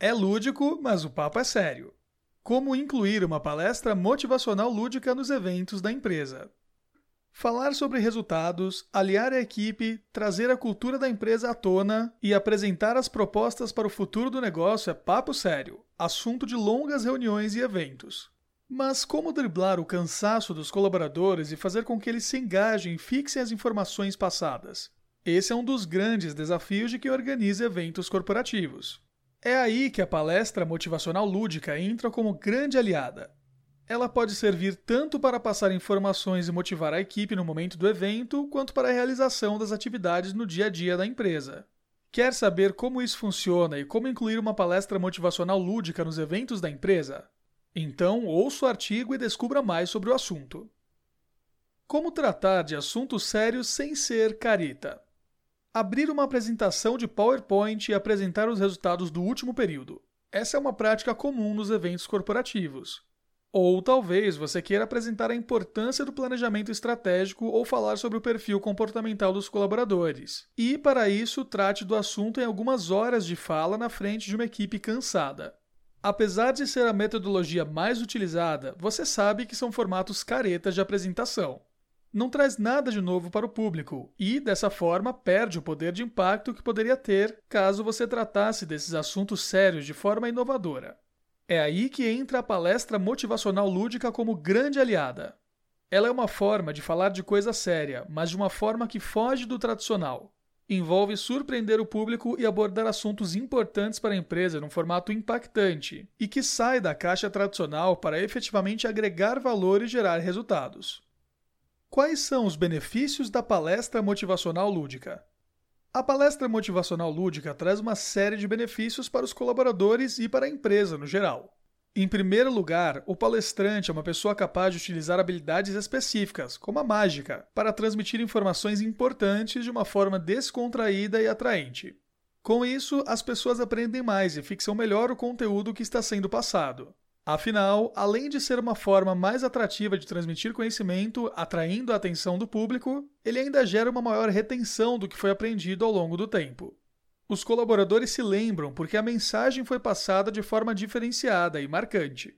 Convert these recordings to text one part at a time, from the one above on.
É lúdico, mas o papo é sério. Como incluir uma palestra motivacional lúdica nos eventos da empresa. Falar sobre resultados, aliar a equipe, trazer a cultura da empresa à tona e apresentar as propostas para o futuro do negócio é papo sério, assunto de longas reuniões e eventos. Mas como driblar o cansaço dos colaboradores e fazer com que eles se engajem e fixem as informações passadas? Esse é um dos grandes desafios de quem organiza eventos corporativos. É aí que a palestra motivacional lúdica entra como grande aliada. Ela pode servir tanto para passar informações e motivar a equipe no momento do evento, quanto para a realização das atividades no dia a dia da empresa. Quer saber como isso funciona e como incluir uma palestra motivacional lúdica nos eventos da empresa? Então, ouça o artigo e descubra mais sobre o assunto. Como tratar de assuntos sérios sem ser carita? Abrir uma apresentação de PowerPoint e apresentar os resultados do último período. Essa é uma prática comum nos eventos corporativos. Ou talvez você queira apresentar a importância do planejamento estratégico ou falar sobre o perfil comportamental dos colaboradores. E, para isso, trate do assunto em algumas horas de fala na frente de uma equipe cansada. Apesar de ser a metodologia mais utilizada, você sabe que são formatos caretas de apresentação. Não traz nada de novo para o público e, dessa forma, perde o poder de impacto que poderia ter caso você tratasse desses assuntos sérios de forma inovadora. É aí que entra a palestra motivacional lúdica como grande aliada. Ela é uma forma de falar de coisa séria, mas de uma forma que foge do tradicional, envolve surpreender o público e abordar assuntos importantes para a empresa num formato impactante e que sai da caixa tradicional para efetivamente agregar valor e gerar resultados. Quais são os benefícios da palestra motivacional lúdica? A palestra motivacional lúdica traz uma série de benefícios para os colaboradores e para a empresa no geral. Em primeiro lugar, o palestrante é uma pessoa capaz de utilizar habilidades específicas, como a mágica, para transmitir informações importantes de uma forma descontraída e atraente. Com isso, as pessoas aprendem mais e fixam melhor o conteúdo que está sendo passado. Afinal, além de ser uma forma mais atrativa de transmitir conhecimento, atraindo a atenção do público, ele ainda gera uma maior retenção do que foi aprendido ao longo do tempo. Os colaboradores se lembram porque a mensagem foi passada de forma diferenciada e marcante.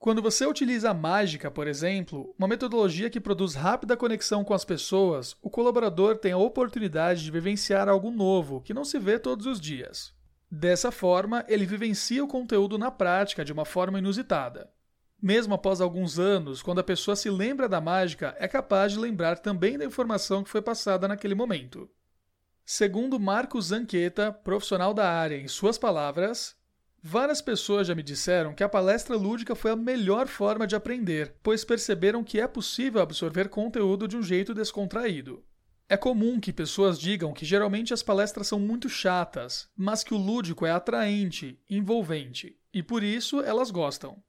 Quando você utiliza a mágica, por exemplo, uma metodologia que produz rápida conexão com as pessoas, o colaborador tem a oportunidade de vivenciar algo novo que não se vê todos os dias. Dessa forma, ele vivencia o conteúdo na prática de uma forma inusitada. Mesmo após alguns anos, quando a pessoa se lembra da mágica, é capaz de lembrar também da informação que foi passada naquele momento. Segundo Marcos Zanqueta, profissional da área, em suas palavras, várias pessoas já me disseram que a palestra lúdica foi a melhor forma de aprender, pois perceberam que é possível absorver conteúdo de um jeito descontraído. É comum que pessoas digam que geralmente as palestras são muito chatas, mas que o lúdico é atraente, envolvente, e por isso elas gostam.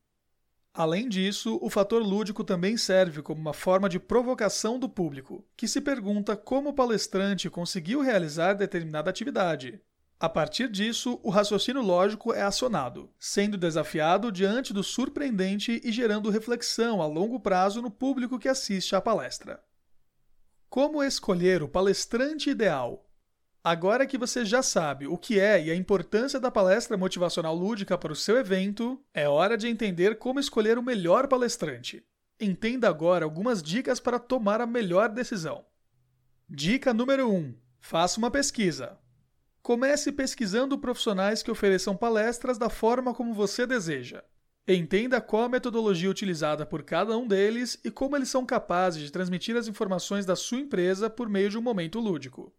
Além disso, o fator lúdico também serve como uma forma de provocação do público, que se pergunta como o palestrante conseguiu realizar determinada atividade. A partir disso, o raciocínio lógico é acionado, sendo desafiado diante do surpreendente e gerando reflexão a longo prazo no público que assiste à palestra. Como escolher o palestrante ideal? Agora que você já sabe o que é e a importância da palestra motivacional lúdica para o seu evento, é hora de entender como escolher o melhor palestrante. Entenda agora algumas dicas para tomar a melhor decisão. Dica número 1: Faça uma pesquisa. Comece pesquisando profissionais que ofereçam palestras da forma como você deseja. Entenda qual a metodologia utilizada por cada um deles e como eles são capazes de transmitir as informações da sua empresa por meio de um momento lúdico.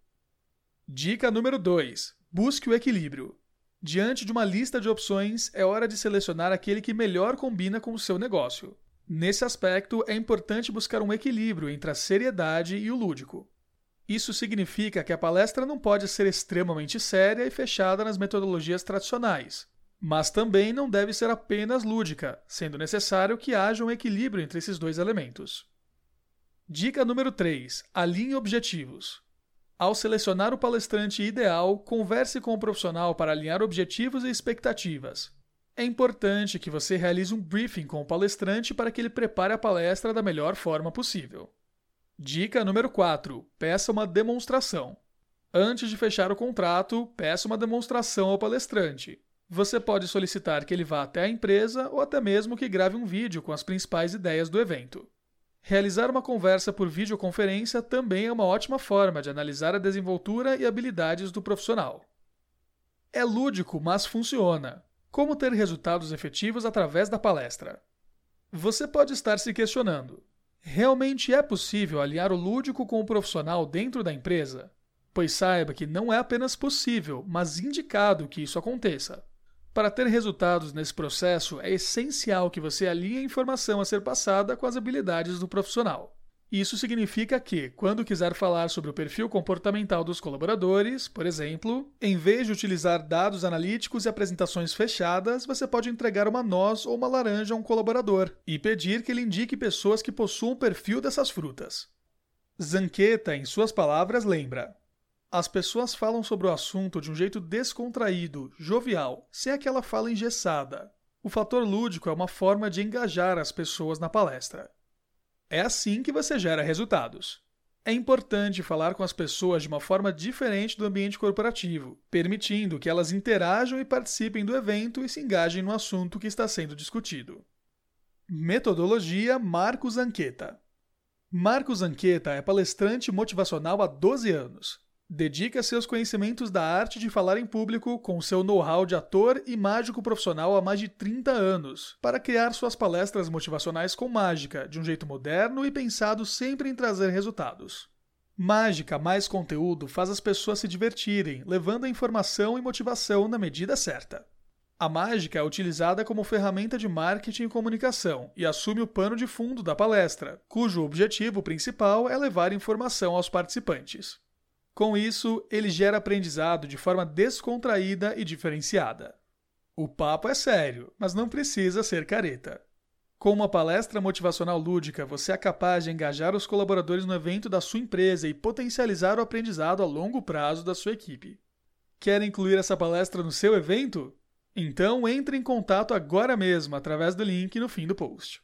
Dica número 2: Busque o equilíbrio. Diante de uma lista de opções, é hora de selecionar aquele que melhor combina com o seu negócio. Nesse aspecto, é importante buscar um equilíbrio entre a seriedade e o lúdico. Isso significa que a palestra não pode ser extremamente séria e fechada nas metodologias tradicionais, mas também não deve ser apenas lúdica, sendo necessário que haja um equilíbrio entre esses dois elementos. Dica número 3: Alinhe objetivos. Ao selecionar o palestrante ideal, converse com o profissional para alinhar objetivos e expectativas. É importante que você realize um briefing com o palestrante para que ele prepare a palestra da melhor forma possível. Dica número 4: peça uma demonstração. Antes de fechar o contrato, peça uma demonstração ao palestrante. Você pode solicitar que ele vá até a empresa ou até mesmo que grave um vídeo com as principais ideias do evento. Realizar uma conversa por videoconferência também é uma ótima forma de analisar a desenvoltura e habilidades do profissional. É lúdico, mas funciona. Como ter resultados efetivos através da palestra? Você pode estar se questionando: realmente é possível alinhar o lúdico com o profissional dentro da empresa? Pois saiba que não é apenas possível, mas indicado que isso aconteça. Para ter resultados nesse processo, é essencial que você alinhe a informação a ser passada com as habilidades do profissional. Isso significa que, quando quiser falar sobre o perfil comportamental dos colaboradores, por exemplo, em vez de utilizar dados analíticos e apresentações fechadas, você pode entregar uma noz ou uma laranja a um colaborador e pedir que ele indique pessoas que possuam o perfil dessas frutas. Zanqueta, em suas palavras, lembra: as pessoas falam sobre o assunto de um jeito descontraído, jovial, sem aquela fala engessada. O fator lúdico é uma forma de engajar as pessoas na palestra. É assim que você gera resultados. É importante falar com as pessoas de uma forma diferente do ambiente corporativo, permitindo que elas interajam e participem do evento e se engajem no assunto que está sendo discutido. Metodologia Marcos Anqueta Marcos Anqueta é palestrante motivacional há 12 anos Dedica seus conhecimentos da arte de falar em público com seu know-how de ator e mágico profissional há mais de 30 anos, para criar suas palestras motivacionais com mágica, de um jeito moderno e pensado sempre em trazer resultados. Mágica mais conteúdo faz as pessoas se divertirem, levando a informação e motivação na medida certa. A mágica é utilizada como ferramenta de marketing e comunicação e assume o pano de fundo da palestra, cujo objetivo principal é levar informação aos participantes. Com isso, ele gera aprendizado de forma descontraída e diferenciada. O papo é sério, mas não precisa ser careta. Com uma palestra motivacional lúdica, você é capaz de engajar os colaboradores no evento da sua empresa e potencializar o aprendizado a longo prazo da sua equipe. Quer incluir essa palestra no seu evento? Então entre em contato agora mesmo através do link no fim do post.